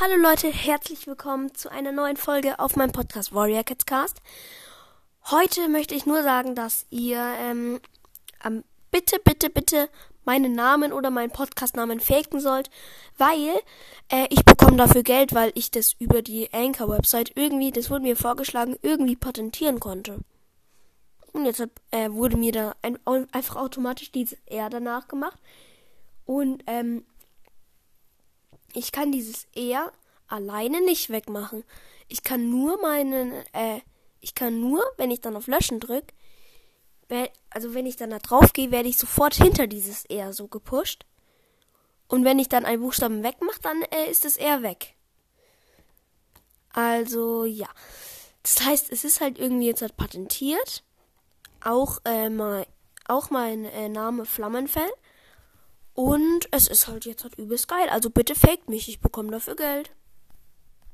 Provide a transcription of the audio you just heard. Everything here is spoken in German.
Hallo Leute, herzlich willkommen zu einer neuen Folge auf meinem Podcast Warrior Cats Cast. Heute möchte ich nur sagen, dass ihr ähm, bitte, bitte, bitte meinen Namen oder meinen Podcastnamen faken sollt, weil äh, ich bekomme dafür Geld, weil ich das über die Anchor-Website irgendwie, das wurde mir vorgeschlagen, irgendwie patentieren konnte. Und jetzt äh, wurde mir da ein, einfach automatisch dieses R danach gemacht. Und ähm, ich kann dieses R alleine nicht wegmachen. Ich kann nur meinen, äh, ich kann nur, wenn ich dann auf Löschen drücke, also wenn ich dann da drauf gehe, werde ich sofort hinter dieses R so gepusht. Und wenn ich dann einen Buchstaben wegmache, dann äh, ist das R weg. Also ja. Das heißt, es ist halt irgendwie jetzt halt patentiert. Auch, äh, mein, auch mein äh, Name Flammenfell. Und es ist halt jetzt halt übelst geil. Also bitte faked mich, ich bekomme dafür Geld.